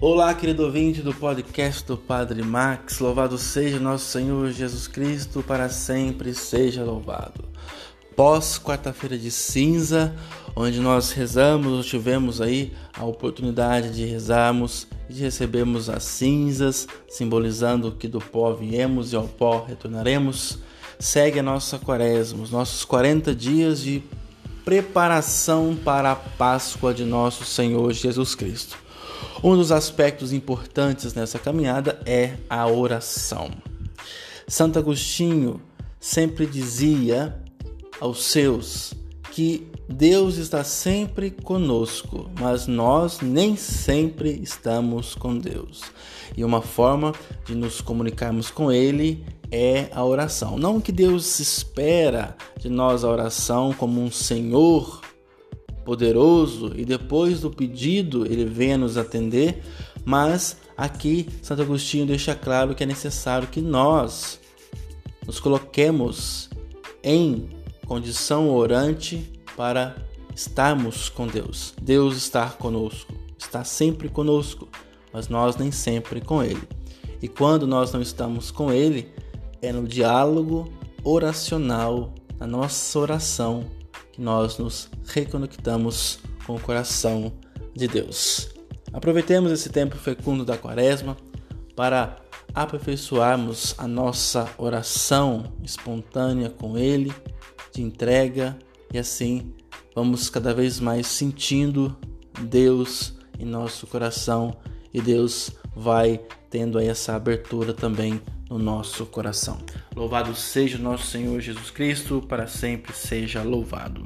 Olá, querido ouvinte do podcast do Padre Max. Louvado seja nosso Senhor Jesus Cristo, para sempre seja louvado. Pós quarta-feira de cinza, onde nós rezamos, tivemos aí a oportunidade de rezarmos e de recebermos as cinzas, simbolizando que do pó viemos e ao pó retornaremos. Segue a nossa quaresma, os nossos 40 dias de preparação para a Páscoa de nosso Senhor Jesus Cristo. Um dos aspectos importantes nessa caminhada é a oração. Santo Agostinho sempre dizia aos seus que Deus está sempre conosco, mas nós nem sempre estamos com Deus. E uma forma de nos comunicarmos com Ele é a oração. Não que Deus espera de nós a oração como um Senhor poderoso e depois do pedido ele venha nos atender, mas aqui Santo Agostinho deixa claro que é necessário que nós nos coloquemos em condição orante para estarmos com Deus. Deus está conosco, está sempre conosco, mas nós nem sempre com Ele. E quando nós não estamos com Ele, é no diálogo oracional, na nossa oração, que nós nos reconectamos com o coração de Deus. Aproveitemos esse tempo fecundo da Quaresma para aperfeiçoarmos a nossa oração espontânea com Ele, de entrega, e assim vamos cada vez mais sentindo Deus em nosso coração e Deus vai tendo aí essa abertura também no nosso coração. Louvado seja o nosso Senhor Jesus Cristo, para sempre seja louvado.